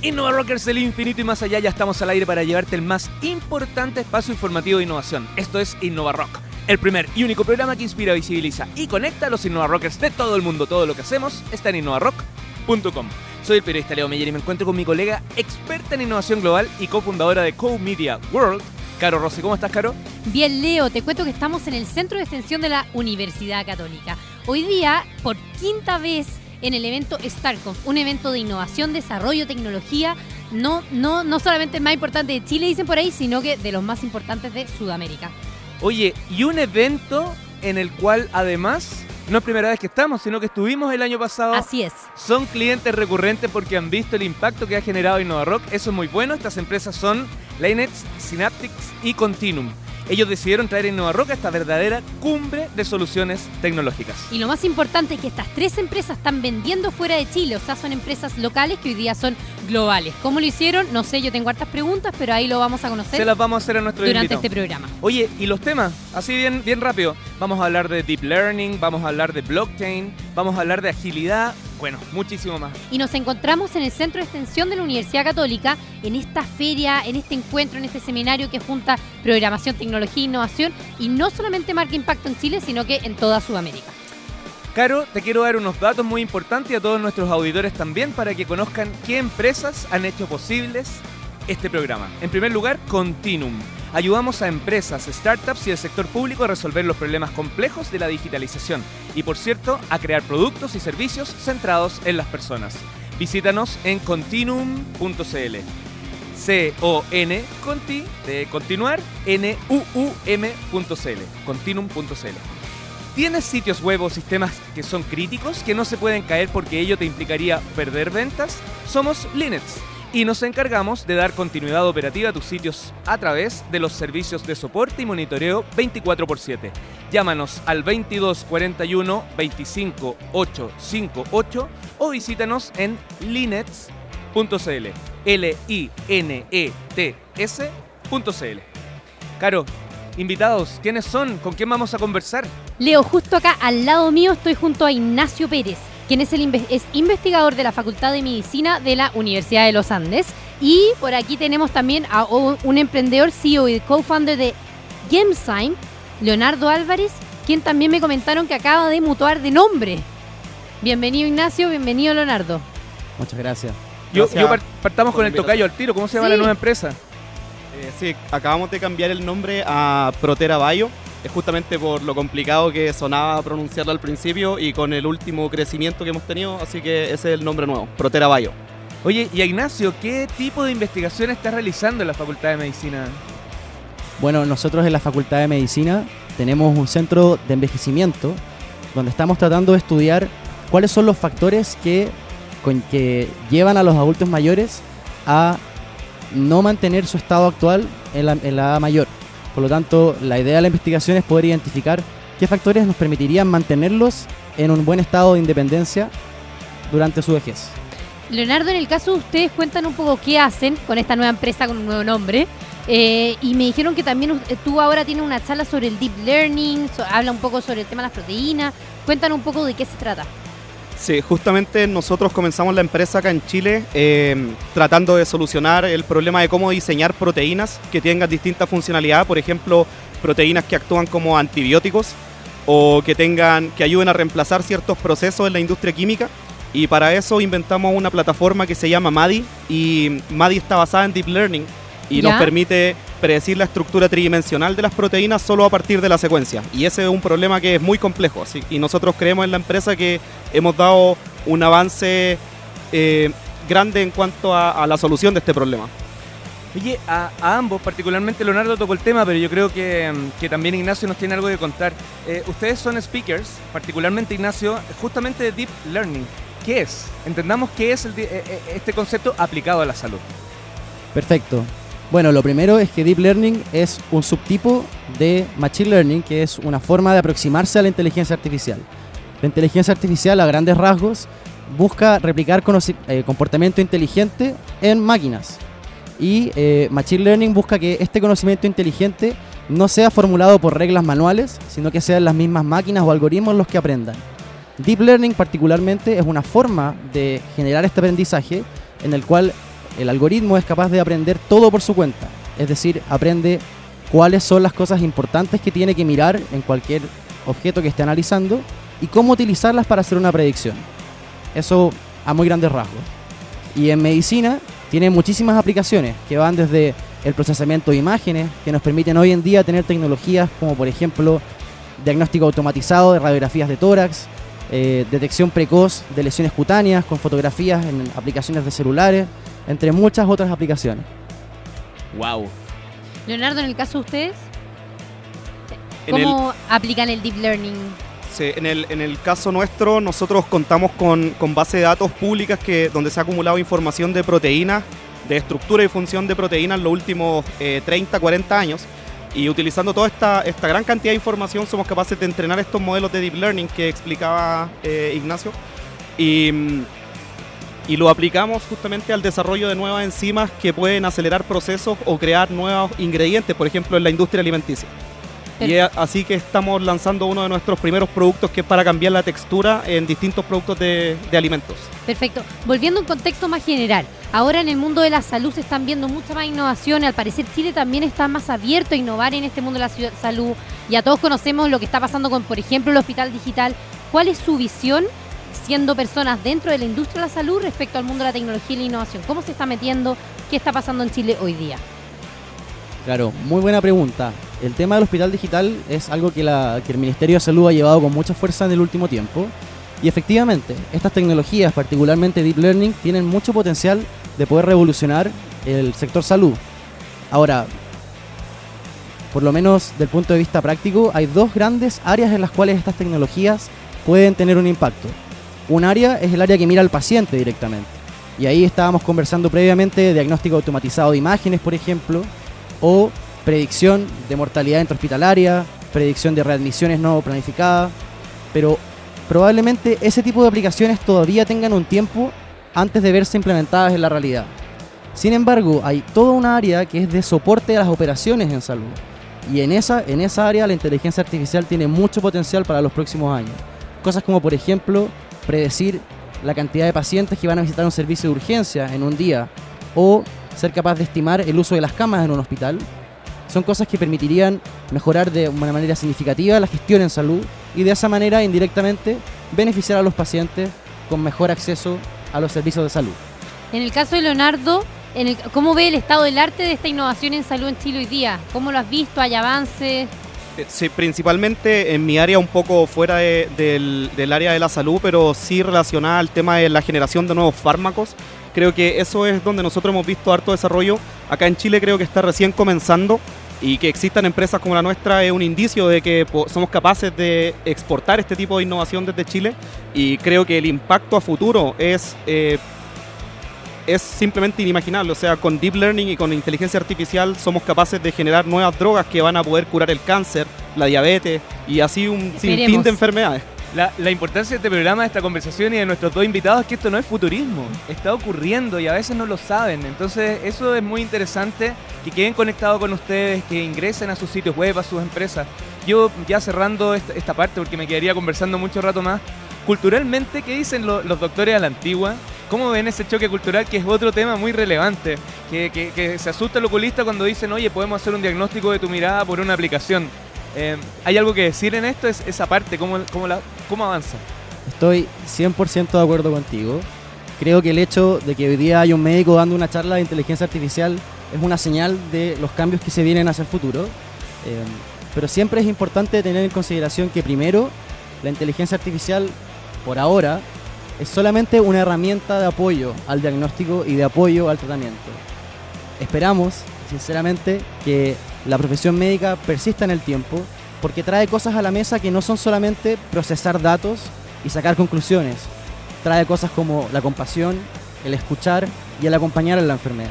Innova Rockers del infinito y más allá, ya estamos al aire para llevarte el más importante espacio informativo de innovación. Esto es Innova Rock, el primer y único programa que inspira, visibiliza y conecta a los Innova Rockers de todo el mundo. Todo lo que hacemos está en innovarock.com. Soy el periodista Leo Meyer y me encuentro con mi colega experta en innovación global y cofundadora de Co-Media World, Caro Rossi. ¿Cómo estás, Caro? Bien, Leo, te cuento que estamos en el centro de extensión de la Universidad Católica. Hoy día, por quinta vez, en el evento StarConf, un evento de innovación, desarrollo, tecnología, no, no, no solamente el más importante de Chile, dicen por ahí, sino que de los más importantes de Sudamérica. Oye, y un evento en el cual además no es primera vez que estamos, sino que estuvimos el año pasado. Así es. Son clientes recurrentes porque han visto el impacto que ha generado InnovaRock. Eso es muy bueno. Estas empresas son Linex, Synaptics y Continuum ellos decidieron traer en Roca esta verdadera cumbre de soluciones tecnológicas. Y lo más importante es que estas tres empresas están vendiendo fuera de Chile, o sea, son empresas locales que hoy día son globales. ¿Cómo lo hicieron? No sé, yo tengo hartas preguntas, pero ahí lo vamos a conocer. Se las vamos a hacer a nuestro Durante este programa. Oye, ¿y los temas? Así bien, bien rápido. Vamos a hablar de deep learning, vamos a hablar de blockchain, vamos a hablar de agilidad, bueno, muchísimo más. Y nos encontramos en el Centro de Extensión de la Universidad Católica, en esta feria, en este encuentro, en este seminario que junta programación, tecnología e innovación, y no solamente marca impacto en Chile, sino que en toda Sudamérica. Caro, te quiero dar unos datos muy importantes y a todos nuestros auditores también para que conozcan qué empresas han hecho posibles este programa. En primer lugar, Continuum ayudamos a empresas, startups y el sector público a resolver los problemas complejos de la digitalización y, por cierto, a crear productos y servicios centrados en las personas. Visítanos en continuum.cl. C-O-N, conti, de continuar, N-U-U-M.cl, continuum.cl. ¿Tienes sitios web o sistemas que son críticos, que no se pueden caer porque ello te implicaría perder ventas? Somos Linux y nos encargamos de dar continuidad operativa a tus sitios a través de los servicios de soporte y monitoreo 24x7. Llámanos al 2241 25858 o visítanos en linets.cl. L-I-N-E-T-S.cl. Caro, invitados, ¿quiénes son? ¿Con quién vamos a conversar? Leo, justo acá al lado mío estoy junto a Ignacio Pérez quien es, el es investigador de la Facultad de Medicina de la Universidad de los Andes. Y por aquí tenemos también a un emprendedor, CEO y co-founder de GameSign, Leonardo Álvarez, quien también me comentaron que acaba de mutuar de nombre. Bienvenido Ignacio, bienvenido Leonardo. Muchas gracias. Yo, partamos con el tocayo al tiro. ¿Cómo se llama la nueva empresa? Eh, sí, acabamos de cambiar el nombre a Protera Bayo es justamente por lo complicado que sonaba pronunciarlo al principio y con el último crecimiento que hemos tenido, así que ese es el nombre nuevo, Protera Bayo. Oye, y Ignacio, ¿qué tipo de investigación estás realizando en la Facultad de Medicina? Bueno, nosotros en la Facultad de Medicina tenemos un centro de envejecimiento donde estamos tratando de estudiar cuáles son los factores que, que llevan a los adultos mayores a no mantener su estado actual en la, en la edad mayor. Por lo tanto, la idea de la investigación es poder identificar qué factores nos permitirían mantenerlos en un buen estado de independencia durante su vejez. Leonardo, en el caso de ustedes, cuentan un poco qué hacen con esta nueva empresa con un nuevo nombre. Eh, y me dijeron que también tú ahora tienes una charla sobre el deep learning, habla un poco sobre el tema de las proteínas. Cuentan un poco de qué se trata. Sí, justamente nosotros comenzamos la empresa acá en Chile em, tratando de solucionar el problema de cómo diseñar proteínas que tengan distinta funcionalidad, por ejemplo, proteínas que actúan como antibióticos o que tengan que ayuden a reemplazar ciertos procesos en la industria química. Y para eso inventamos una plataforma que se llama MADI y MADI está basada en Deep Learning y nos permite predecir la estructura tridimensional de las proteínas solo a partir de la secuencia. Y ese es un problema que es muy complejo. Y nosotros creemos en la empresa que hemos dado un avance eh, grande en cuanto a, la solución de este problema. Oye, a, ambos, particularmente Leonardo tocó el tema, pero yo creo que, también Ignacio nos tiene algo de contar. Eh, ustedes son speakers, particularmente Ignacio, justamente de Deep Learning. ¿Qué es? Entendamos qué es eh, este concepto aplicado a la salud. Perfecto. Bueno, lo primero es que Deep Learning es un subtipo de Machine Learning, que es una forma de aproximarse a la inteligencia artificial. La inteligencia artificial, a grandes rasgos, busca replicar eh, comportamiento inteligente en máquinas. Y eh, Machine Learning busca que este conocimiento inteligente no sea formulado por reglas manuales, sino que sean las mismas máquinas o algoritmos los que aprendan. Deep Learning particularmente es una forma de generar este aprendizaje en el cual el algoritmo es capaz de aprender todo por su cuenta. Es decir, aprende cuáles son las cosas importantes que tiene que mirar en cualquier objeto que esté analizando y cómo utilizarlas para hacer una predicción. Eso a muy grandes rasgos. Y en medicina tiene muchísimas aplicaciones que van desde el procesamiento de imágenes, que nos permiten hoy en día tener tecnologías como por ejemplo diagnóstico automatizado de radiografías de tórax, eh, detección precoz de lesiones cutáneas con fotografías en aplicaciones de celulares, entre muchas otras aplicaciones. Wow. Leonardo, en el caso de ustedes, ¿cómo aplican el deep learning? Sí, en el, en el caso nuestro, nosotros contamos con, con base de datos públicas que, donde se ha acumulado información de proteínas, de estructura y función de proteínas en los últimos 30, eh, 40 años. Y utilizando toda esta, esta gran cantidad de información somos capaces de entrenar estos modelos de deep learning que explicaba eh, Ignacio. Y, y lo aplicamos justamente al desarrollo de nuevas enzimas que pueden acelerar procesos o crear nuevos ingredientes, por ejemplo, en la industria alimenticia. Y así que estamos lanzando uno de nuestros primeros productos que es para cambiar la textura en distintos productos de, alimentos. Perfecto. Volviendo a un contexto más general, ahora en el mundo de la salud se están viendo mucha más innovación. Al parecer Chile también está más abierto a innovar en este mundo de la salud. Ya todos conocemos lo que está pasando con, por ejemplo, el hospital digital. ¿Cuál es su visión siendo personas dentro de la industria de la salud respecto al mundo de la tecnología y la innovación? ¿Cómo se está metiendo? ¿Qué está pasando en Chile hoy día? Claro, muy buena pregunta. El tema del hospital digital es algo que, el Ministerio de Salud ha llevado con mucha fuerza en el último tiempo. Y efectivamente, estas tecnologías, particularmente Deep Learning, tienen mucho potencial de poder revolucionar el sector salud. Ahora, por lo menos del punto de vista práctico, hay dos grandes áreas en las cuales estas tecnologías pueden tener un impacto. Un área es el área que mira al paciente directamente. Y ahí estábamos conversando previamente de diagnóstico automatizado de imágenes, por ejemplo, o predicción de mortalidad intrahospitalaria, predicción de readmisiones no planificadas, pero probablemente ese tipo de aplicaciones todavía tengan un tiempo antes de verse implementadas en la realidad. Sin embargo, hay toda una área que es de soporte a las operaciones en salud. Y en esa, en esa área la inteligencia artificial tiene mucho potencial para los próximos años. Cosas como, por ejemplo, predecir la cantidad de pacientes que van a visitar un servicio de urgencia en un día o ser capaz de estimar el uso de las camas en un hospital, son cosas que permitirían mejorar de una manera significativa la gestión en salud y de esa manera indirectamente beneficiar a los pacientes con mejor acceso a los servicios de salud. En el caso de Leonardo, ¿cómo ve el estado del arte de esta innovación en salud en Chile hoy día? ¿Cómo lo has visto? ¿Hay avances? Sí, principalmente en mi área un poco fuera del, del, área de la salud, pero sí relacionada al tema de la generación de nuevos fármacos. Creo que eso es donde nosotros hemos visto harto desarrollo. Acá en Chile creo que está recién comenzando y que existan empresas como la nuestra es un indicio de que somos capaces de exportar este tipo de innovación desde Chile. Y creo que el impacto a futuro es, eh, es simplemente inimaginable. O sea, con Deep Learning y con inteligencia artificial somos capaces de generar nuevas drogas que van a poder curar el cáncer, la diabetes y así un sinfín de enfermedades. La, importancia de este programa, de esta conversación y de nuestros dos invitados es que esto no es futurismo, está ocurriendo y a veces no lo saben. Entonces eso es muy interesante, que queden conectados con ustedes, que ingresen a sus sitios web, a sus empresas. Yo ya cerrando esta, parte, porque me quedaría conversando mucho rato más, culturalmente, ¿qué dicen los doctores a la antigua? ¿Cómo ven ese choque cultural que es otro tema muy relevante? Que, que se asusta el oculista cuando dicen, oye, podemos hacer un diagnóstico de tu mirada por una aplicación. Eh, ¿Hay algo que decir en esto? Es esa parte, ¿cómo, cómo, cómo avanza? Estoy 100% de acuerdo contigo. Creo que el hecho de que hoy día hay un médico dando una charla de inteligencia artificial es una señal de los cambios que se vienen hacia el futuro. Eh, pero siempre es importante tener en consideración que primero, la inteligencia artificial, por ahora, es solamente una herramienta de apoyo al diagnóstico y de apoyo al tratamiento. Esperamos, sinceramente, que la profesión médica persista en el tiempo porque trae cosas a la mesa que no son solamente procesar datos y sacar conclusiones. Trae cosas como la compasión, el escuchar y el acompañar en la enfermedad.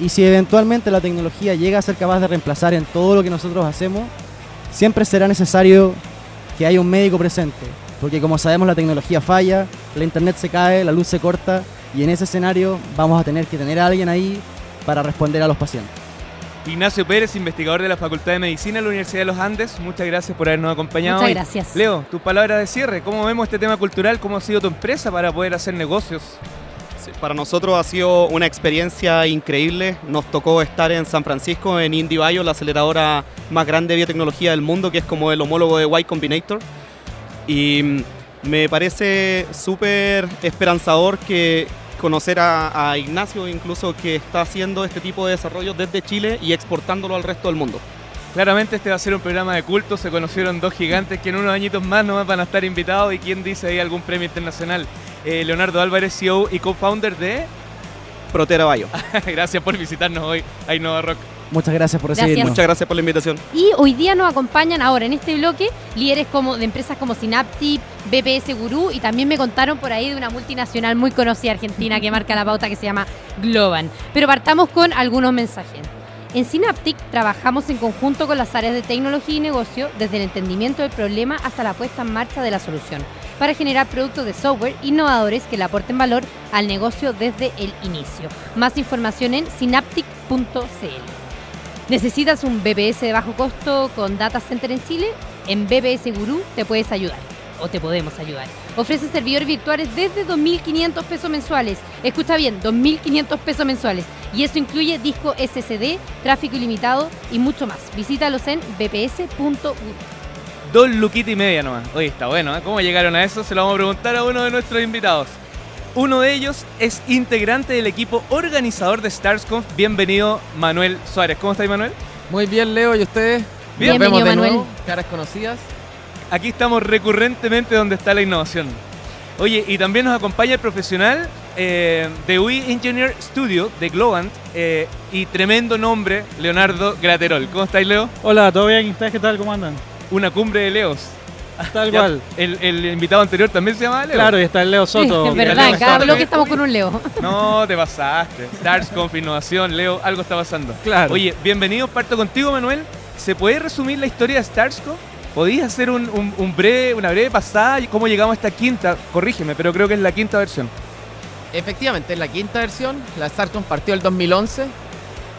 Y si eventualmente la tecnología llega a ser capaz de reemplazar en todo lo que nosotros hacemos, siempre será necesario que haya un médico presente, porque como sabemos la tecnología falla, la internet se cae, la luz se corta y en ese escenario vamos a tener que tener a alguien ahí para responder a los pacientes. Ignacio Pérez, investigador de la Facultad de Medicina de la Universidad de los Andes, muchas gracias por habernos acompañado. Muchas gracias. Leo, tus palabras de cierre, ¿cómo vemos este tema cultural? ¿Cómo ha sido tu empresa para poder hacer negocios? Sí, para nosotros ha sido una experiencia increíble. Nos tocó estar en San Francisco, en IndieBio, la aceleradora más grande de biotecnología del mundo, que es como el homólogo de Y Combinator. Y me parece súper esperanzador que conocer a, a Ignacio, incluso que está haciendo este tipo de desarrollo desde Chile y exportándolo al resto del mundo. Claramente este va a ser un programa de culto, se conocieron dos gigantes que en unos añitos más nomás van a estar invitados y quién dice ahí algún premio internacional. Eh, Leonardo Álvarez, CEO y co-founder de... Protera Bayo. Gracias por visitarnos hoy a Innova Rock. Muchas gracias por Gracias. recibirnos. Muchas gracias por la invitación. Y hoy día nos acompañan ahora en este bloque líderes como de empresas como Synaptic, BPS Gurú y también me contaron por ahí de una multinacional muy conocida argentina que marca la pauta que se llama Globan. Pero partamos con algunos mensajes. En Synaptic trabajamos en conjunto con las áreas de tecnología y negocio desde el entendimiento del problema hasta la puesta en marcha de la solución para generar productos de software innovadores que le aporten valor al negocio desde el inicio. Más información en synaptic.cl. ¿Necesitas un BBS de bajo costo con data center en Chile? En BBS Gurú te puedes ayudar o te podemos ayudar. Ofrece servidores virtuales desde 2.500 pesos mensuales. Escucha bien, 2.500 pesos mensuales. Y eso incluye disco SSD, tráfico ilimitado y mucho más. Visítalos en bps.gurú. Dos luquitas y media nomás. Oye, está bueno, ¿eh? ¿Cómo llegaron a eso? Se lo vamos a preguntar a uno de nuestros invitados. Uno de ellos es integrante del equipo organizador de StarsConf. Bienvenido, Manuel Suárez. ¿Cómo estáis, Manuel? Muy bien, Leo, ¿y ustedes? Bien. Nos vemos Bienvenido, de Manuel. nuevo, caras conocidas. Aquí estamos recurrentemente donde está la innovación. Oye, y también nos acompaña el profesional eh, de UI Engineer Studio de Globant eh, y tremendo nombre, Leonardo Graterol. ¿Cómo estáis, Leo? Hola, ¿todo bien? ¿Y ¿Ustedes qué tal? ¿Cómo andan? Una cumbre de Leos. Tal Ya, cual. El, el invitado anterior también se llama Leo. Claro, y está el Leo Soto. es verdad, Leo en cada bloque estamos con un Leo. No, te pasaste. StarsConf, innovación, Leo, algo está pasando. Claro. Oye, bienvenido, parto contigo, Manuel. ¿Se puede resumir la historia de StarsConf? ¿Podías hacer un, un- un breve, una breve pasada y cómo llegamos a esta quinta? Corrígeme, pero creo que es la quinta versión. Efectivamente, es la quinta versión. La StarCon partió el 2011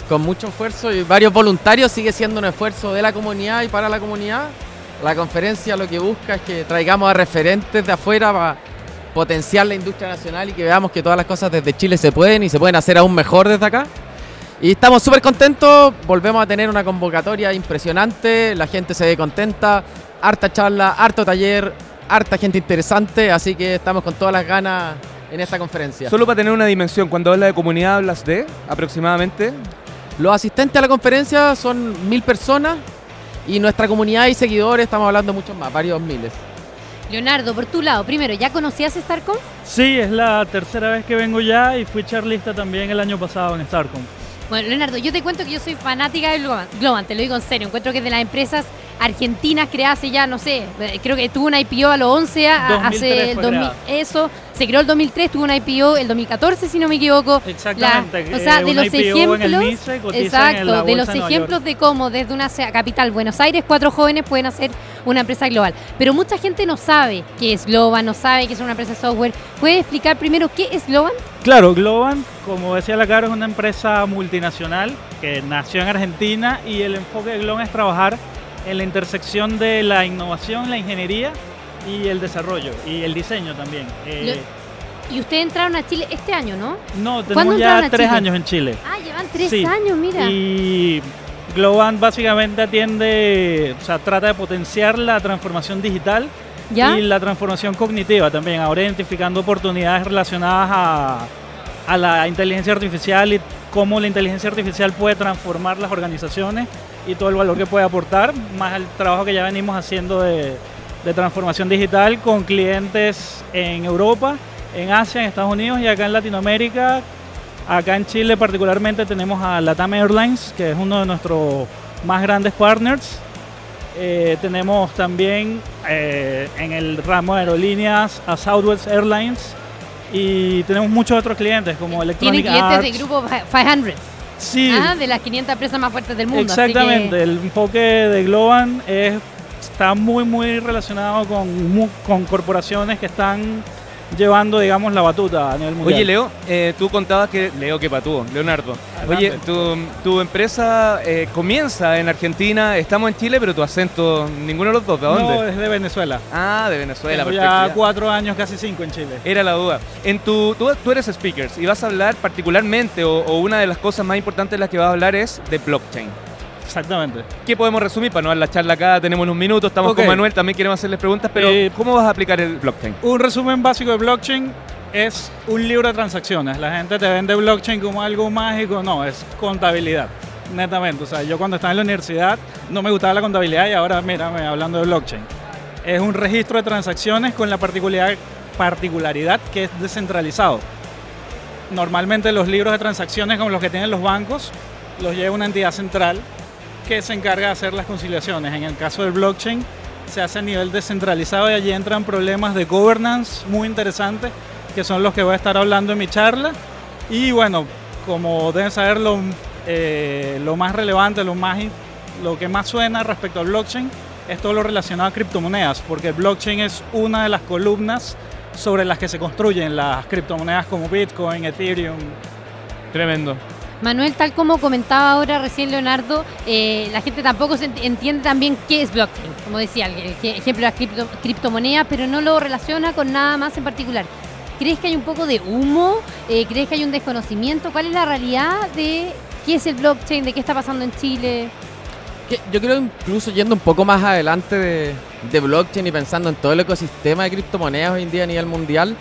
con mucho esfuerzo y varios voluntarios. Sigue siendo un esfuerzo de la comunidad y para la comunidad. La conferencia lo que busca es que traigamos a referentes de afuera para potenciar la industria nacional y que veamos que todas las cosas desde Chile se pueden y se pueden hacer aún mejor desde acá. Y estamos súper contentos, volvemos a tener una convocatoria impresionante, la gente se ve contenta, harta charla, harto taller, harta gente interesante, así que estamos con todas las ganas en esta conferencia. Solo para tener una dimensión, cuando hablas de comunidad hablas de aproximadamente Los asistentes a la conferencia son mil personas y nuestra comunidad y seguidores estamos hablando muchos más, varios miles. Leonardo, por tu lado, primero, ¿ya conocías StarCom? Sí, es la tercera vez que vengo ya y fui charlista también el año pasado en Starcom. Bueno, Leonardo, yo te cuento que yo soy fanática de Globan, Globan, te lo digo en serio. Encuentro que es de las empresas argentinas creadas hace ya, no sé, eh, creo que tuvo una IPO a los 11, a- 2003 hace el fue 2000, creada. eso, se creó el 2003, tuvo una IPO el 2014, si no me equivoco. Exactamente. La- o sea, eh, de los IPO ejemplos, exacto, de los ejemplos de cómo desde una capital, Buenos Aires, cuatro jóvenes pueden hacer una empresa global. Pero mucha gente no sabe qué es Globan, no sabe qué es una empresa de software. ¿Puedes explicar primero qué es Globan? Claro, Globan, como decía la Caro, es una empresa multinacional que nació en Argentina y el enfoque de Globan es trabajar en la intersección de la innovación, la ingeniería y el desarrollo y el diseño también. Eh, Y ustedes entraron a Chile este año, ¿no? no, ¿Cuándo tenemos ya tres Chile? años en Chile. Ah, llevan tres Sí, años, mira. Y Globan básicamente atiende, o sea, trata de potenciar la transformación digital ¿Ya? y la transformación cognitiva también, ahora identificando oportunidades relacionadas a, a la inteligencia artificial y cómo la inteligencia artificial puede transformar las organizaciones y todo el valor que puede aportar, más el trabajo que ya venimos haciendo de, de transformación digital con clientes en Europa, en Asia, en Estados Unidos y acá en Latinoamérica. Acá en Chile particularmente tenemos a Latam Airlines, que es uno de nuestros más grandes partners. Eh, tenemos también eh, en el ramo de aerolíneas a Southwest Airlines y tenemos muchos otros clientes como Electronic clientes Arts. de grupo 500, Sí, ah, de las 500 empresas más fuertes del mundo. así que- exactamente. El enfoque de Globan es, está muy, muy relacionado con, con corporaciones que están llevando, digamos, la batuta a nivel mundial. Oye, Leo, eh, tú contabas que. Leo, que patúo, Leonardo. Adelante. Oye, tu, tu empresa eh, comienza en Argentina, estamos en Chile, pero tu acento, ninguno de los dos, ¿de dónde? No, es de Venezuela. Ah, de Venezuela, Tengo perfecto. ya cuatro años, casi cinco en Chile. Era la duda. En tu, tú, tú eres speaker y vas a hablar particularmente, o, o una de las cosas más importantes de las que vas a hablar es de blockchain. Exactamente. ¿Qué podemos resumir para no dar la charla acá? Tenemos unos minutos, estamos con Manuel, también queremos hacerles preguntas, pero Eh, ¿cómo vas a aplicar el blockchain? Un resumen básico de blockchain es un libro de transacciones. La gente te vende blockchain como algo mágico. No, es contabilidad. Netamente. O sea, yo cuando estaba en la universidad no me gustaba la contabilidad y ahora, mírame, hablando de blockchain. Es un registro de transacciones con la particularidad, particularidad que es descentralizado. Normalmente los libros de transacciones como los que tienen los bancos los lleva una entidad central que se encarga de hacer las conciliaciones. En el caso del blockchain se hace a nivel descentralizado y allí entran problemas de governance muy interesantes que son los que voy a estar hablando en mi charla. Y bueno, como deben saber, lo, eh, lo más relevante, lo, más, lo que más suena respecto al blockchain es todo lo relacionado a criptomonedas, porque el blockchain es una de las columnas sobre las que se construyen las criptomonedas como Bitcoin, Ethereum. Tremendo. Manuel, tal como comentaba ahora recién Leonardo, eh, la gente tampoco se ent- entiende también qué es blockchain. Como decía, el ejemplo de las cripto- criptomonedas, pero no lo relaciona con nada más en particular. ¿Crees que hay un poco de humo? Eh, ¿Crees que hay un desconocimiento? ¿Cuál es la realidad de qué es el blockchain? ¿De qué está pasando en Chile? Yo creo incluso yendo un poco más adelante de, de blockchain y pensando en todo el ecosistema de criptomonedas hoy en día a nivel mundial,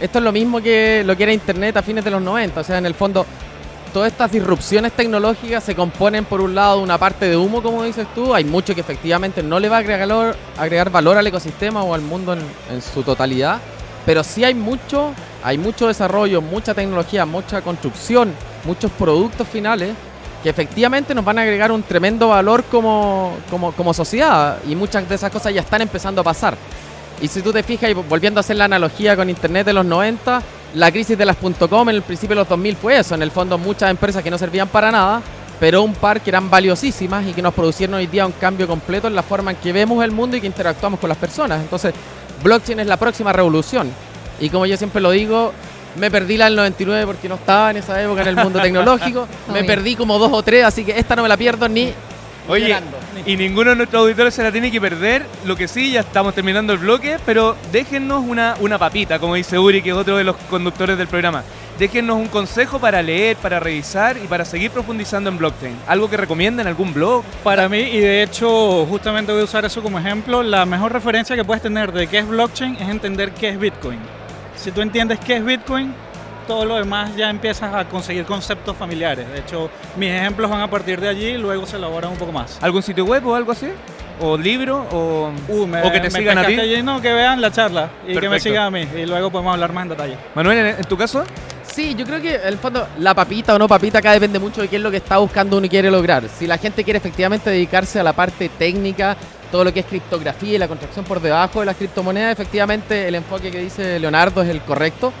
esto es lo mismo que lo que era Internet a fines de los 90. O sea, en el fondo, todas estas disrupciones tecnológicas se componen por un lado de una parte de humo, como dices tú. Hay mucho que efectivamente no le va a agregar valor, agregar valor al ecosistema o al mundo en, su totalidad. Pero sí hay mucho, hay mucho desarrollo, mucha tecnología, mucha construcción, muchos productos finales que efectivamente nos van a agregar un tremendo valor como, como, como sociedad y muchas de esas cosas ya están empezando a pasar. Y si tú te fijas, y volviendo a hacer la analogía con Internet de los 90, la crisis de las .com en el principio de los 2000 fue eso. En el fondo muchas empresas que no servían para nada, pero un par que eran valiosísimas y que nos producieron hoy día un cambio completo en la forma en que vemos el mundo y que interactuamos con las personas. Entonces, blockchain es la próxima revolución. Y como yo siempre lo digo, me perdí la del 99 porque no estaba en esa época en el mundo tecnológico. me perdí como dos o tres, así que esta no me la pierdo ni Oye, llorando. y ninguno de nuestros auditores se la tiene que perder. Lo que sí, ya estamos terminando el bloque, pero déjennos una, una papita, como dice Uri, que es otro de los conductores del programa. Déjennos un consejo para leer, para revisar y para seguir profundizando en blockchain. ¿Algo que recomienden? ¿Algún blog? Para mí, y de hecho justamente voy a usar eso como ejemplo, la mejor referencia que puedes tener de qué es blockchain es entender qué es Bitcoin. Si tú entiendes qué es Bitcoin, todo lo demás ya empiezas a conseguir conceptos familiares. De hecho, mis ejemplos van a partir de allí y luego se elaboran un poco más. ¿Algún sitio web o algo así? ¿O libro? ¿O, Uh, me- o que te me sigan a ti? allí, no, que vean la charla y que me sigan a mí y luego podemos hablar más en detalle. Manuel, ¿en, en tu caso? Sí, yo creo que en el fondo la papita o no papita acá depende mucho de qué es lo que está buscando uno y quiere lograr. Si la gente quiere efectivamente dedicarse a la parte técnica, todo lo que es criptografía y la construcción por debajo de las criptomonedas, efectivamente el enfoque que dice Leonardo es el correcto.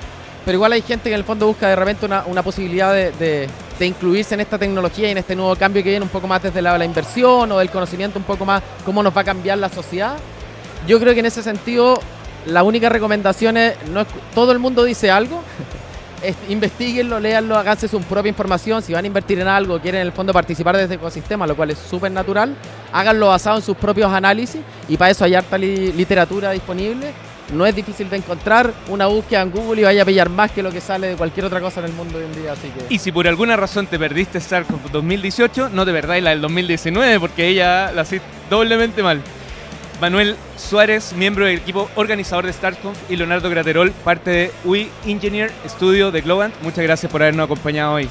Pero igual hay gente que en el fondo busca de repente una, una posibilidad de, de- de incluirse en esta tecnología y en este nuevo cambio que viene un poco más desde la, la inversión o del conocimiento un poco más cómo nos va a cambiar la sociedad. Yo creo que en ese sentido la única recomendación es, no todo el mundo dice algo, es- investiguenlo, léanlo, háganse su propia información. Si van a invertir en algo, quieren en el fondo participar de este ecosistema, lo cual es súper natural, háganlo basado en sus propios análisis y para eso hay harta li- literatura disponible. No es difícil de encontrar una búsqueda en Google y vaya a pillar más que lo que sale de cualquier otra cosa en el mundo hoy en día. Así que Y si por alguna razón te perdiste StarCraft 2018, no te perdáis la del 2019 porque ella la hiciste doblemente mal. Manuel Suárez, miembro del equipo organizador de StarConf y Leonardo Graterol, parte de UI Engineer Studio de Globant. Muchas gracias por habernos acompañado hoy.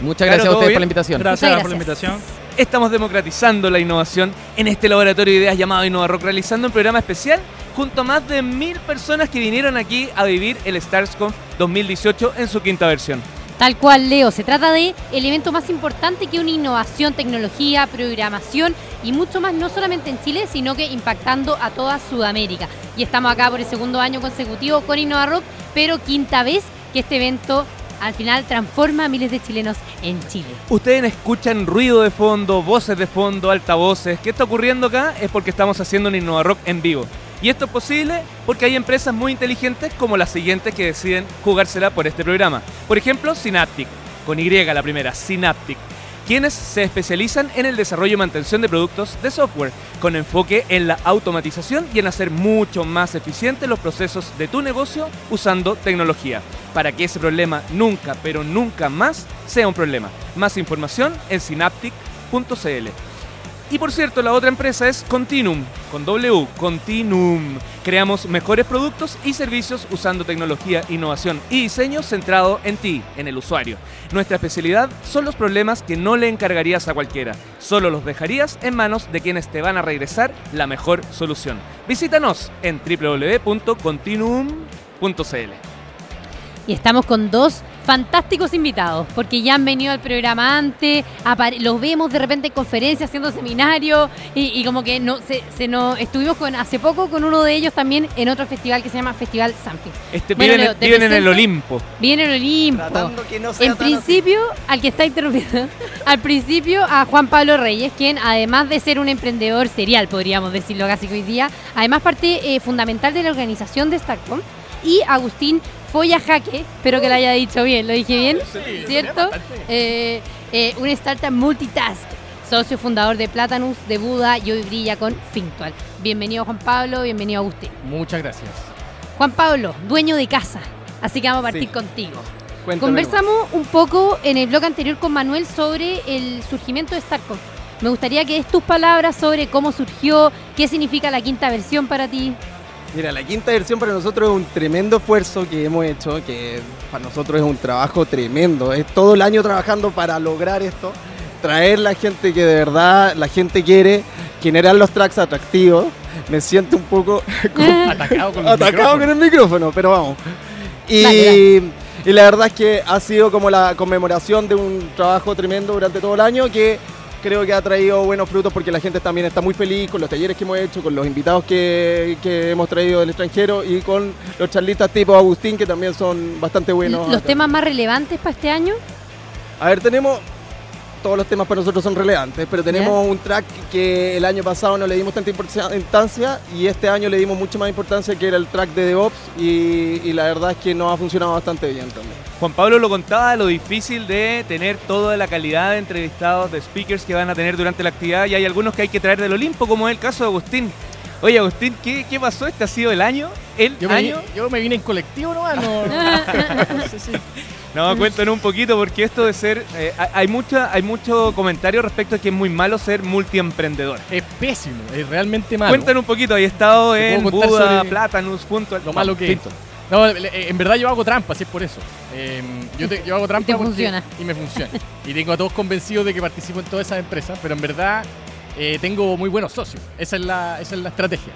muchas Claro, gracias a ¿todo ustedes bien? por la invitación. Gracias, por la invitación. Estamos democratizando la innovación en este laboratorio de ideas llamado InnovaRock, realizando un programa especial junto a más de mil personas que vinieron aquí a vivir el StarsConf 2018 en su quinta versión. Tal cual, Leo. Se trata de el evento más importante que una innovación, tecnología, programación y mucho más, no solamente en Chile, sino que impactando a toda Sudamérica. Y estamos acá por el segundo año consecutivo con InnovaRock, pero quinta vez que este evento al final transforma a miles de chilenos en Chile. Ustedes escuchan ruido de fondo, voces de fondo, altavoces. ¿Qué está ocurriendo acá? Es porque estamos haciendo un InnovaRock en vivo. Y esto es posible porque hay empresas muy inteligentes como las siguientes que deciden jugársela por este programa. Por ejemplo, Synaptic, con Y la primera, Synaptic, quienes se especializan en el desarrollo y mantención de productos de software, con enfoque en la automatización y en hacer mucho más eficientes los procesos de tu negocio usando tecnología, para que ese problema nunca, pero nunca más sea un problema. Más información en synaptic.cl. Y por cierto, la otra empresa es Continuum, con W, Continuum. Creamos mejores productos y servicios usando tecnología, innovación y diseño centrado en ti, en el usuario. Nuestra especialidad son los problemas que no le encargarías a cualquiera, solo los dejarías en manos de quienes te van a regresar la mejor solución. Visítanos en www.continuum.cl. Y estamos con dos fantásticos invitados, porque ya han venido al programa antes, los vemos de repente en conferencias, haciendo seminarios, y, y como que no, se, se nos estuvimos con hace poco con uno de ellos también en otro festival que se llama Festival Sanfi. Este, Bueno, viven, Leo, te viven en el. Olimpo. Viene el Olimpo. Que no sea En así. principio, al que está interrumpiendo, al principio a Juan Pablo Reyes, quien además de ser un emprendedor serial, podríamos decirlo casi que hoy día, además parte eh, fundamental de la organización de Starcom, y Agustín Foya Jaque, espero que lo haya dicho bien, lo dije bien, ¿cierto? Eh, eh, un startup multitask, socio fundador de Platanus, de Buda y hoy brilla con Fintual. Bienvenido Juan Pablo, bienvenido Agustín. Muchas gracias. Juan Pablo, dueño de casa, así que vamos a partir Sí. contigo. Cuéntame Conversamos un poco en el blog anterior con Manuel sobre el surgimiento de Starcom. Me gustaría que des tus palabras sobre cómo surgió, qué significa la quinta versión para ti. Mira, la quinta versión para nosotros es un tremendo esfuerzo que hemos hecho, que para nosotros es un trabajo tremendo. Es todo el año trabajando para lograr esto, traer la gente que de verdad la gente quiere, generar los tracks atractivos. Me siento un poco Atacado con atacado con el micrófono, pero vamos. Y, Dale, dale. y la verdad es que ha sido como la conmemoración de un trabajo tremendo durante todo el año que creo que ha traído buenos frutos porque la gente también está muy feliz con los talleres que hemos hecho, con los invitados que, que hemos traído del extranjero y con los charlistas tipo Agustín que también son bastante buenos. Los temas más relevantes para este año. A ver, tenemos. Todos los temas para nosotros son relevantes, pero tenemos un track que el año pasado no le dimos tanta importancia y este año le dimos mucha más importancia que era el track de DevOps y, y la verdad es que nos ha funcionado bastante bien también. Juan Pablo lo contaba lo difícil de tener toda la calidad de entrevistados, de speakers que van a tener durante la actividad y hay algunos que hay que traer del Olimpo, como es el caso de Agustín. Oye, Agustín, ¿qué, qué pasó? ¿Este ha sido el año? ¿El Yo me, año? yo me vine en colectivo nomás, no. no sé si- No, cuéntanos un poquito porque esto de ser... eh, hay- mucha, hay mucho comentario respecto a que es muy malo ser multiemprendedor. Es pésimo, es realmente malo. Cuéntanos un poquito, hay estado en Buda, sobre Platanus, Punto... lo malo que. No, en verdad yo hago trampa, sí es por eso. Eh, yo, te- yo hago trampa te porque- funciona. y me funciona. y tengo a todos convencidos de que participo en todas esas empresas, pero en verdad eh, tengo muy buenos socios. Esa es la, esa es la estrategia.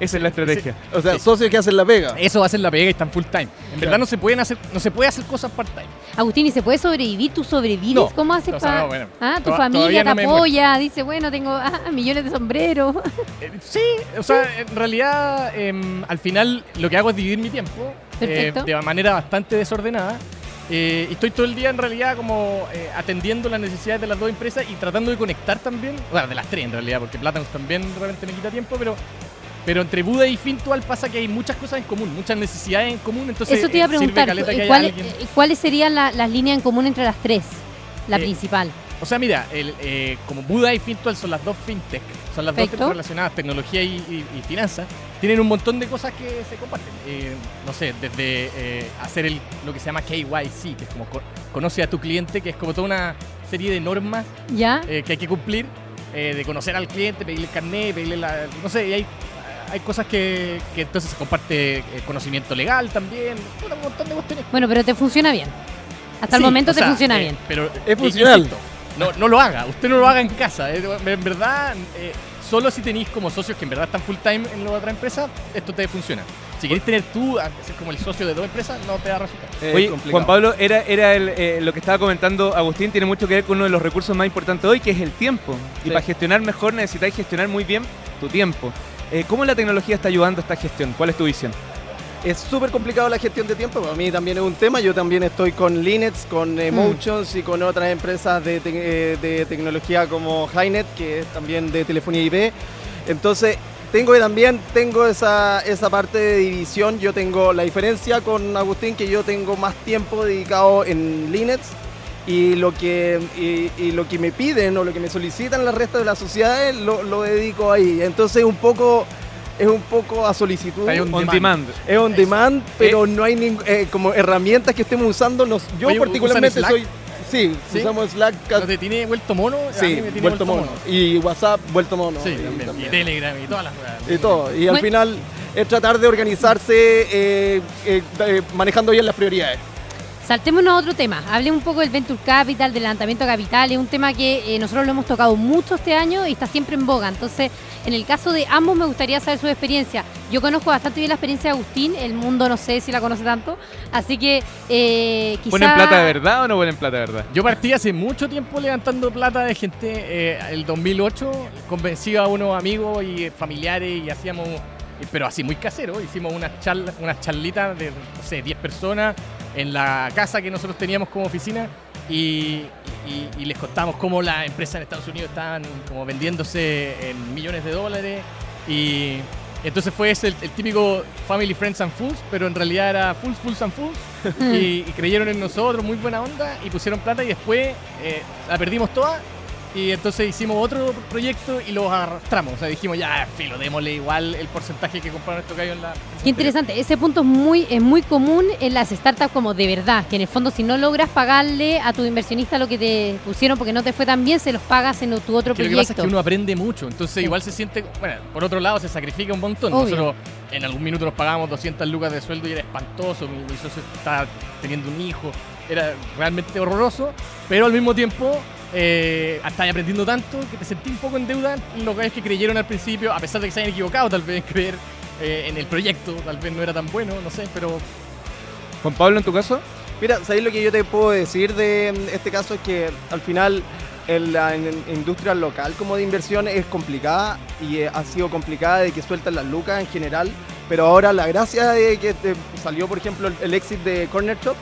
Esa es la estrategia. O sea, Sí. socios que hacen la pega. Eso va a ser la pega y están full time. En verdad no se pueden hacer, no se puede hacer cosas part time. Agustín, ¿y se puede sobrevivir? ¿Tú sobrevives? No. ¿Cómo haces O sea, para...? no, bueno, ah, tu familia te apoya, dice, bueno, tengo ah, millones de sombreros. Eh, sí, o sea, en realidad em, al final lo que hago es dividir mi tiempo eh, Perfecto. de manera bastante desordenada. Eh, estoy todo el día en realidad como eh, atendiendo las necesidades de las dos empresas y tratando de conectar también, bueno, de las tres en realidad, porque Platanus también de repente me quita tiempo, pero, pero entre Buda y Fintual pasa que hay muchas cosas en común, muchas necesidades en común, entonces Eso te iba a eh, preguntar, ¿cuáles, alguien- eh, ¿cuáles serían la- las líneas en común entre las tres? La Eh, principal. O sea, mira, el, eh, como Buda y Fintual son las dos fintech, son las Perfecto. dos relacionadas tecnología y, y- y finanzas, tienen un montón de cosas que se comparten. Eh, no sé, desde eh, hacer el, lo que se llama KYC, que es como co- conoce a tu cliente, que es como toda una serie de normas ¿Ya? eh, que hay que cumplir, eh, de conocer al cliente, pedirle el carnet, pedirle la... No sé, y hay, hay cosas que, que entonces se comparte eh, conocimiento legal también, un montón de cuestiones Bueno, pero te funciona bien. Hasta el Sí, momento o te sea, funciona eh, bien. Pero Es funcional. insisto, no, no lo haga, usted no lo haga en casa. eh, En verdad, eh, solo si tenéis como socios que en verdad están full time en la otra empresa, esto te funciona. Si queréis tener tú, a ser como el socio de dos empresas, no te va a resultar. Oye. Juan Pablo, era, era el, eh, lo que estaba comentando Agustín, tiene mucho que ver con uno de los recursos más importantes hoy, que es el tiempo. Y Sí. para gestionar mejor necesitáis gestionar muy bien tu tiempo. Eh, ¿Cómo la tecnología está ayudando a esta gestión? ¿Cuál es tu visión? Es súper complicado la gestión de tiempo, para mí también es un tema. Yo también estoy con Linux, con Emotions y con otras empresas de, te- eh, de tecnología como Highnet, que es también de telefonía IP. Entonces, Tengo también, tengo esa, esa parte de división. Yo tengo la diferencia con Agustín, que yo tengo más tiempo dedicado en Linux. Y lo que, y, y lo que me piden o lo que me solicitan el resto de las sociedades lo, lo dedico ahí. Entonces un poco es un poco a solicitud. Hay un On demand. demand. Es on demand, pero no hay ning- eh, como herramientas que estemos usando. Nos, yo Oye, particularmente ¿usan soy... Sí, ¿Sí? usamos Slack. ¿No te tiene vuelto mono? A mí Sí, me tiene vuelto mono. Y WhatsApp, vuelto mono. Sí, Y también. también. Y Telegram y todas las weas. Y todo. Y al final es tratar de organizarse eh, eh, manejando bien las prioridades. Saltémonos a otro tema. Hablemos un poco del Venture Capital, del levantamiento de capital. Es un tema que eh, nosotros lo hemos tocado mucho este año y está siempre en boga. Entonces, en el caso de ambos, me gustaría saber su experiencia. Yo conozco bastante bien la experiencia de Agustín. El mundo no sé si la conoce tanto. Así que eh, quizá... ¿Ponen plata de verdad o no ponen plata de verdad? Yo partí hace mucho tiempo levantando plata de gente. eh, el 2008 convencí a unos amigos y familiares y hacíamos, eh, pero así muy casero, hicimos unas charlas, unas charlitas de, no sé, 10 personas en la casa que nosotros teníamos como oficina y, y- y les contamos cómo las empresas en Estados Unidos estaban como vendiéndose en millones de dólares y entonces fue ese el, el típico Family, Friends and Fools, pero en realidad era Fools, Fools and Fools y, y creyeron en nosotros, muy buena onda, y pusieron plata y después eh, la perdimos toda. Y entonces hicimos otro proyecto y los arrastramos. O sea, dijimos, ya, filo, démosle igual el porcentaje que compraron estos gallos en la. Qué interesante, ese punto es muy, es muy común en las startups como de verdad, que en el fondo si no logras pagarle a tu inversionista lo que te pusieron porque no te fue tan bien, se los pagas en tu otro Que lo que proyecto. pasa es que uno aprende mucho, entonces Sí. igual se siente, bueno, por otro lado se sacrifica un montón. Obvio. Nosotros en algún minuto nos pagábamos 200 lucas de sueldo y era espantoso, mi, mi socio estaba teniendo un hijo, era realmente horroroso, pero al mismo tiempo eh, estás aprendiendo tanto que te sentí un poco en deuda en los gallos que creyeron al principio, a pesar de que se hayan equivocado tal vez en creer eh, en el proyecto, tal vez no era tan bueno, no sé, pero Juan Pablo, en tu caso, Mira, ¿sabéis lo que yo te puedo decir de mm, este caso? Es que al final en la en- en industria local como de inversión es complicada y eh, ha sido complicada de que sueltan las lucas en general, pero ahora la gracia de que te salió, por ejemplo, el, el exit de Corner Shop,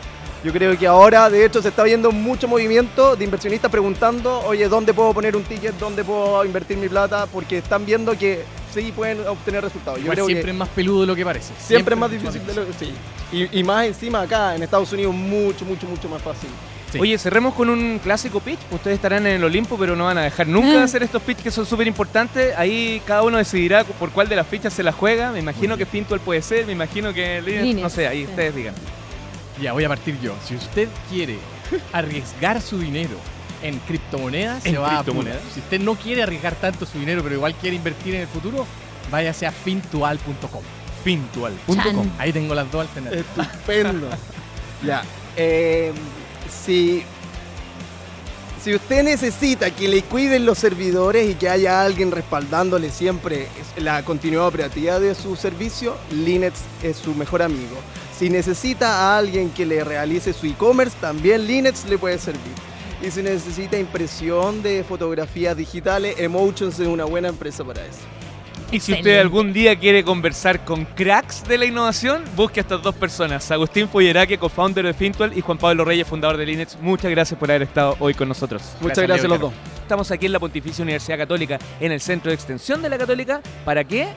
yo creo que ahora de hecho se está viendo mucho movimiento de inversionistas preguntando, oye, ¿dónde puedo poner un ticket? ¿Dónde puedo invertir mi plata? Porque están viendo que sí pueden obtener resultados. Yo igual creo que- siempre es más peludo de lo que parece. Siempre es más difícil de lo sí. Y, y más encima acá en Estados Unidos mucho, mucho, mucho más fácil. Sí. Oye, cerremos con un clásico pitch. Ustedes estarán en el Olimpo, pero no van a dejar nunca de Mm. hacer estos pitch que son súper importantes. Ahí cada uno decidirá por cuál de las fichas se la juega. Me imagino que Fintual puede ser, me imagino que Linux, no sé, ahí sí. ustedes digan. Ya, voy a partir yo. Si usted quiere arriesgar su dinero en criptomonedas, En se va a criptomonedas. apurar. Si usted no quiere arriesgar tanto su dinero, pero igual quiere invertir en el futuro, váyase a fintual.com. Fintual.com. Ahí tengo las dos alternativas. Estupendo. ya. eh, si, si usted necesita que le cuiden los servidores y que haya alguien respaldándole siempre la continuidad operativa de su servicio, Linux es su mejor amigo. Si necesita a alguien que le realice su e-commerce, también Linux le puede servir. Y si necesita impresión de fotografías digitales, Emotions es una buena empresa para eso. Y si usted algún día quiere conversar con cracks de la innovación, busque a estas dos personas, Agustín Folleraque, co-founder de Fintual, y Juan Pablo Reyes, fundador de Linux. Muchas gracias por haber estado hoy con nosotros. Muchas gracias a los dos. Estamos aquí en la Pontificia Universidad Católica, en el Centro de Extensión de la Católica. ¿Para qué?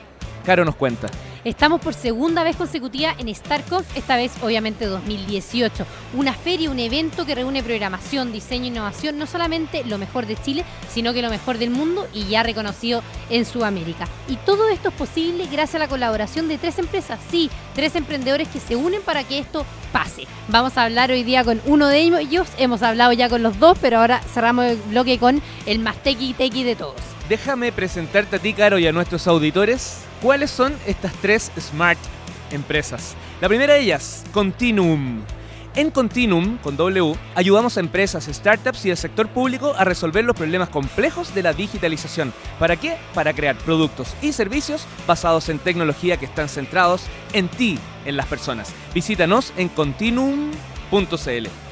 Caro nos cuenta. Estamos por segunda vez consecutiva en StarConf, esta vez obviamente 2018. Una feria, un evento que reúne programación, diseño e innovación, no solamente lo mejor de Chile, sino que lo mejor del mundo y ya reconocido en Sudamérica. Y todo esto es posible gracias a la colaboración de tres empresas, sí, tres emprendedores que se unen para que esto pase. Vamos a hablar hoy día con uno de ellos, hemos hablado ya con los dos, pero ahora cerramos el bloque con el más tequi tequi de todos. Déjame presentarte a ti, Caro, y a nuestros auditores cuáles son estas tres smart empresas. La primera de ellas, Continuum. En Continuum, con W, ayudamos a empresas, startups y el sector público a resolver los problemas complejos de la digitalización. ¿Para qué? Para crear productos y servicios basados en tecnología que están centrados en ti, en las personas. Visítanos en continuum.cl.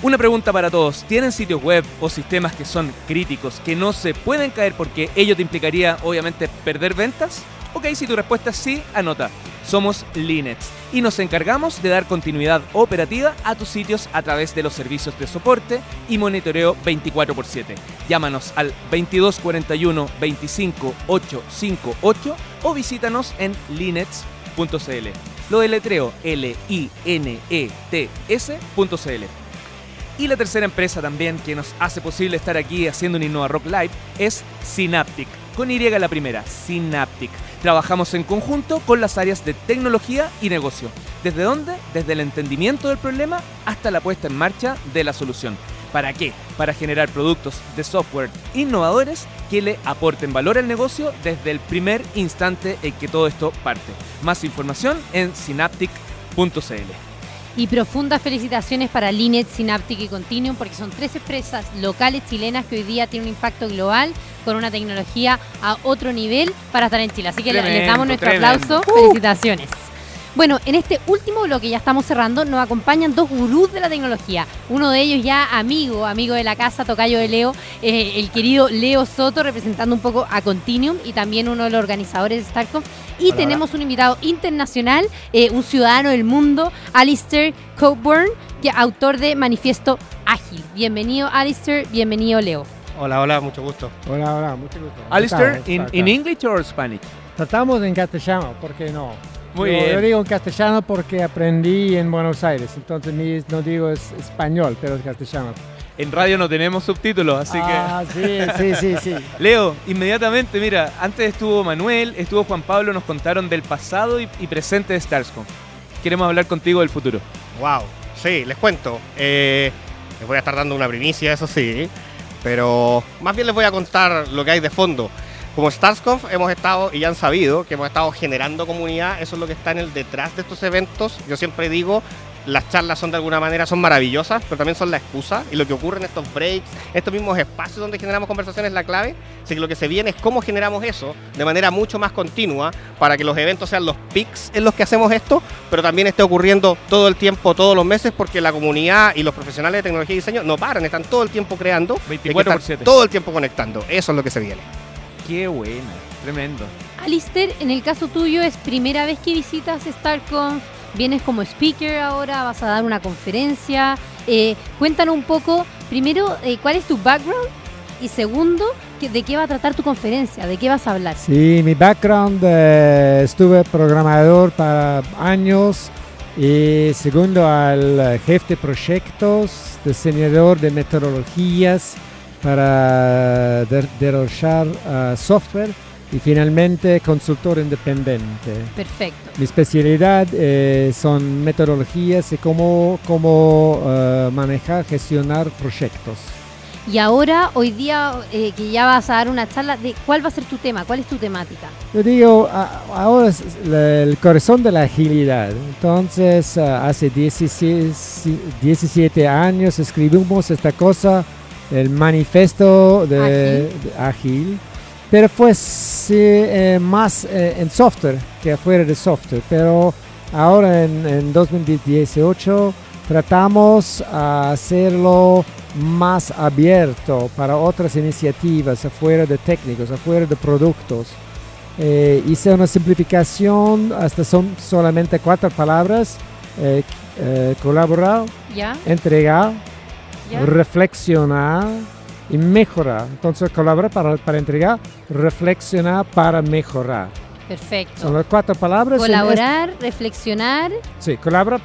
Una pregunta para todos. ¿Tienen sitios web o sistemas que son críticos, que no se pueden caer porque ello te implicaría obviamente perder ventas? Ok, si tu respuesta es sí, anota. Somos Linux y nos encargamos de dar continuidad operativa a tus sitios a través de los servicios de soporte y monitoreo 24 x 7. Llámanos al 2241 25 858 o visítanos en linets.cl. Lo deletreo L-I-N-E-T-S.cl. Y la tercera empresa también que nos hace posible estar aquí haciendo un Innova Rock Live es Synaptic, con Y la primera, Synaptic. Trabajamos en conjunto con las áreas de tecnología y negocio. ¿Desde dónde? Desde el entendimiento del problema hasta la puesta en marcha de la solución. ¿Para qué? Para generar productos de software innovadores que le aporten valor al negocio desde el primer instante en que todo esto parte. Más información en synaptic.cl. Y profundas felicitaciones para Linet, Synaptic y Continuum, porque son tres empresas locales chilenas que hoy día tienen un impacto global con una tecnología a otro nivel para estar en Chile. Así que le- les damos nuestro tremendo. aplauso. Felicitaciones. Bueno, en este último bloque ya estamos cerrando, nos acompañan dos gurús de la tecnología. Uno de ellos ya amigo, amigo de la casa, tocayo de Leo, eh, el querido Leo Soto, representando un poco a Continuum y también uno de los organizadores de StarConf. Y tenemos un invitado internacional, eh, un ciudadano del mundo, Alistair Coburn, que autor de Manifiesto Ágil. Bienvenido, Alistair, bienvenido, Leo. Hola, hola, mucho gusto. Hola, hola, mucho gusto. Alistair, Estamos, in, in English or Spanish? Tratamos en castellano, ¿por qué no? Muy Yo- bien. Yo digo en castellano porque aprendí en Buenos Aires, entonces mi, no digo es español, pero es castellano. En radio no tenemos subtítulos, así ah, sí, sí, sí, sí. que... Leo, inmediatamente, mira, antes estuvo Manuel, estuvo Juan Pablo, nos contaron del pasado y, y presente de Starscom. Queremos hablar contigo del futuro. Wow, sí, les cuento. Eh, les voy a estar dando una primicia, eso sí, pero más bien les voy a contar lo que hay de fondo. Como StarsConf hemos estado, y ya han sabido, que hemos estado generando comunidad, eso es lo que está en el detrás de estos eventos. Yo siempre digo, las charlas son de alguna manera, son maravillosas, pero también son la excusa, y lo que ocurre en estos breaks, estos mismos espacios donde generamos conversaciones es la clave. Así que lo que se viene es cómo generamos eso de manera mucho más continua para que los eventos sean los pics en los que hacemos esto, pero también esté ocurriendo todo el tiempo, todos los meses, porque la comunidad y los profesionales de tecnología y diseño no paran, están todo el tiempo creando, y hay que 24 por estar 7. todo el tiempo conectando. Eso es lo que se viene. Qué bueno, tremendo. Alistair, en el caso tuyo, ¿es primera vez que visitas StarConf? ¿Vienes como speaker ahora? ¿Vas a dar una conferencia? Eh, cuéntanos un poco, primero, eh, ¿cuál es tu background? Y segundo, ¿qué- ¿de qué va a tratar tu conferencia? ¿De qué vas a hablar? Sí, mi background, eh, estuve programador para años y segundo al jefe de proyectos, diseñador de metodologías para de- desarrollar eh, software y finalmente consultor independiente. Perfecto. Mi especialidad eh, son metodologías y cómo, cómo eh, manejar, gestionar proyectos. Y ahora, hoy día, eh, que ya vas a dar una charla, de ¿cuál va a ser tu tema? ¿Cuál es tu temática? Yo digo, a- ahora es la- el corazón de la agilidad. Entonces, ah, hace 17, 17 años escribimos esta cosa, el manifiesto de, Ágil. pero fue eh, más eh, en software que afuera de software. Pero ahora en, en 2018 tratamos a hacerlo más abierto para otras iniciativas afuera de técnicos, afuera de productos. Eh, hice una simplificación, hasta son solamente cuatro palabras. eh, eh, colaborar, ¿Ya? entregar, ¿Ya? reflexionar y mejorar. Entonces, colaborar para, para entregar, reflexionar para mejorar. Son Perfecto. las cuatro palabras. en Colaborar, reflexionar, este- sí, colabora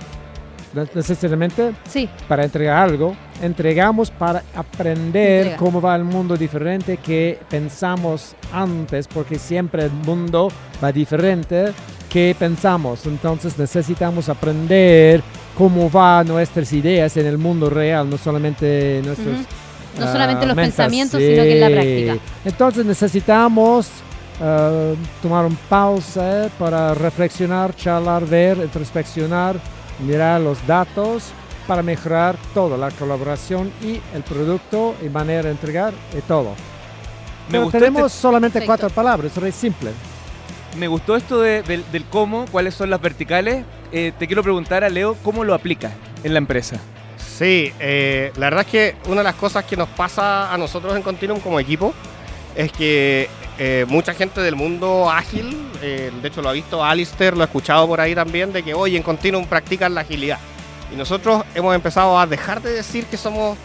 ne- necesariamente sí, para entregar algo. Entregamos para aprender Entrega. cómo va el mundo diferente que pensamos antes, porque siempre el mundo va diferente que pensamos. Entonces necesitamos aprender cómo van nuestras ideas en el mundo real, no solamente nuestros... Ujú. No solamente los mentas, pensamientos, sino que en la sí. práctica. Entonces necesitamos eh, tomar un pausa para reflexionar, charlar, ver, introspeccionar, mirar los datos para mejorar todo, la colaboración y el producto y manera de entregar y todo. Me Pero tenemos este- solamente Perfecto. cuatro palabras, es simple. me gustó esto de- del, del cómo, cuáles son las verticales. Eh, te quiero preguntar a Leo, ¿cómo lo aplica en la empresa? Sí, eh, la verdad es que una de las cosas que nos pasa a nosotros en Continuum como equipo es que eh, mucha gente del mundo ágil, de hecho lo ha visto Alistair, lo ha escuchado por ahí también, de que hoy en Continuum practican la agilidad. Y nosotros hemos empezado a dejar de decir que somos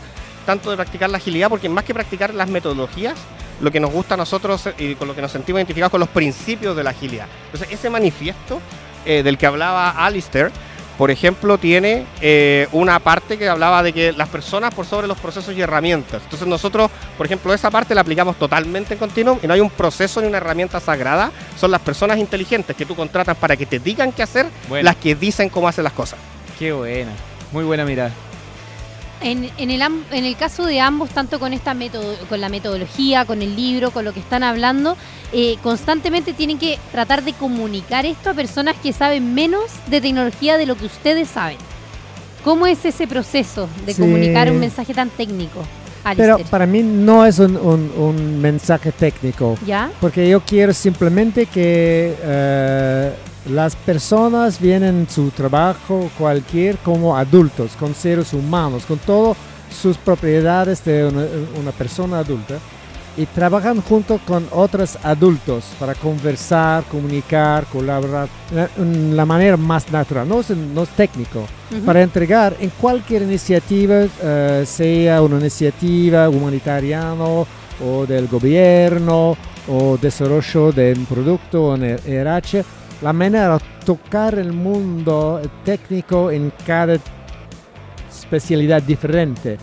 tanto de practicar la agilidad, porque más que practicar las metodologías, lo que nos gusta a nosotros y con lo que nos sentimos identificados con los principios de la agilidad. Entonces, ese manifiesto eh, del que hablaba Alistair, por ejemplo, tiene eh, una parte que hablaba de que las personas por sobre los procesos y herramientas. Entonces nosotros, por ejemplo, esa parte la aplicamos totalmente en Continuum y no hay un proceso ni una herramienta sagrada. Son las personas inteligentes que tú contratas para que te digan qué hacer, Bueno. las que dicen cómo hacer las cosas. Qué buena. Muy buena mirada. En, en el, en el caso de ambos, tanto con esta método, con la metodología, con el libro, con lo que están hablando, eh, constantemente tienen que tratar de comunicar esto a personas que saben menos de tecnología de lo que ustedes saben. ¿Cómo es ese proceso de Sí. comunicar un mensaje tan técnico? Pero Alistair? para mí no es un, un- un mensaje técnico, ¿Ya? porque yo quiero simplemente que eh, las personas vienen su trabajo cualquier como adultos, con seres humanos, con todas sus propiedades de una, una persona adulta y trabajan junto con otros adultos para conversar, comunicar, colaborar de la manera más natural, no es, no es técnico para entregar en cualquier iniciativa, eh, sea una iniciativa humanitaria o del gobierno o desarrollo de un producto en el RH, la manera de tocar el mundo técnico en cada especialidad diferente.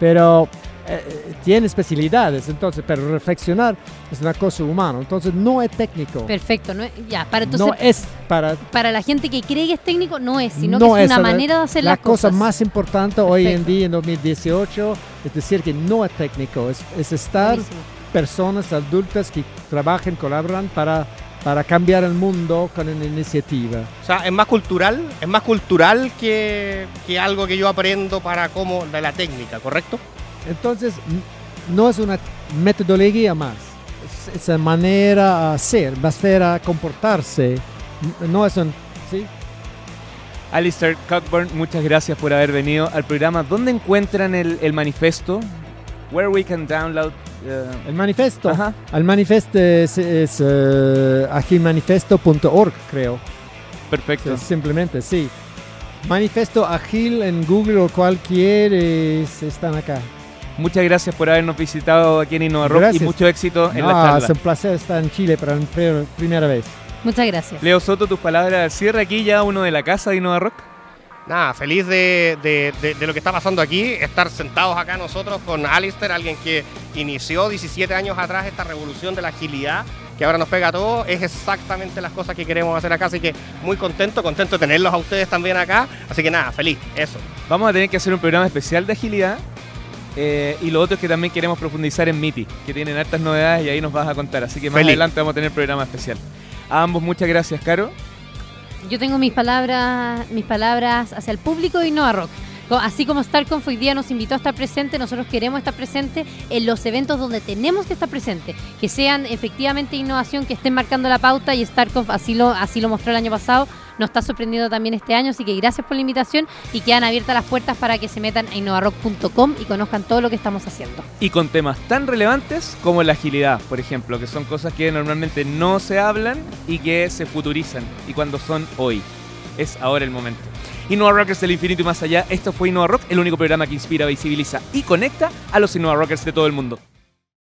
Pero eh, tiene especialidades, entonces, pero reflexionar es una cosa humana, entonces no es técnico. Perfecto, ¿no? es- ya, para entonces, no es para para la gente que cree que es técnico, no es, sino no que es una la- manera de hacer la las cosa cosas. más importante hoy en día, en 2018, es decir, que no es técnico, es, es estar Buenísimo. personas adultas que trabajen, colaboran para, para cambiar el mundo con una iniciativa. O sea, es más cultural, es más cultural que, que algo que yo aprendo para cómo, de la técnica, ¿correcto? Entonces, no es una metodología más, es, es una manera de ser, manera de comportarse, no es un... ¿sí? Alistair Cockburn, muchas gracias por haber venido al programa. ¿Dónde encuentran el, el manifiesto? Where we can download. Uh, El manifiesto. Ajá. El manifiesto es, es eh, agilmanifesto.org, creo. Perfecto. Sí, simplemente, sí. Manifiesto Agil en Google o cualquier es- están acá. Muchas gracias por habernos visitado aquí en Innova Rock y Gracias. mucho éxito en la No, charla. es un placer estar en Chile para la pri- primera vez. Muchas gracias. Leo Soto, tus palabras al cierre aquí ya uno de la casa de Innova Rock. Nada, feliz de, de- de- de lo que está pasando aquí, estar sentados acá nosotros con Alistair, alguien que inició 17 años atrás esta revolución de la agilidad, que ahora nos pega a todos, es exactamente las cosas que queremos hacer acá, así que muy contento, contento de tenerlos a ustedes también acá, así que nada, feliz, eso. Vamos a tener que hacer un programa especial de agilidad. eh, y lo otro es que también queremos profundizar en MITI, que tienen hartas novedades y ahí nos vas a contar. Así que más Feliz. adelante vamos a tener programa especial. A ambos muchas gracias, Caro. Yo tengo mis palabras, mis palabras hacia el público y no a Rock. Así como StarConf hoy día nos invitó a estar presente, nosotros queremos estar presente en los eventos donde tenemos que estar presente, que sean efectivamente innovación, que estén marcando la pauta y StarConf así lo, así lo mostró el año pasado, nos está sorprendiendo también este año, así que gracias por la invitación y quedan abiertas las puertas para que se metan a innovarock.com y conozcan todo lo que estamos haciendo. Y con temas tan relevantes como la agilidad, por ejemplo, que son cosas que normalmente no se hablan y que se futurizan. Y cuando son hoy, es ahora el momento. Innova Rockers del infinito y más allá, esto fue Innova Rock, el único programa que inspira, visibiliza y conecta a los Innova Rockers de todo el mundo.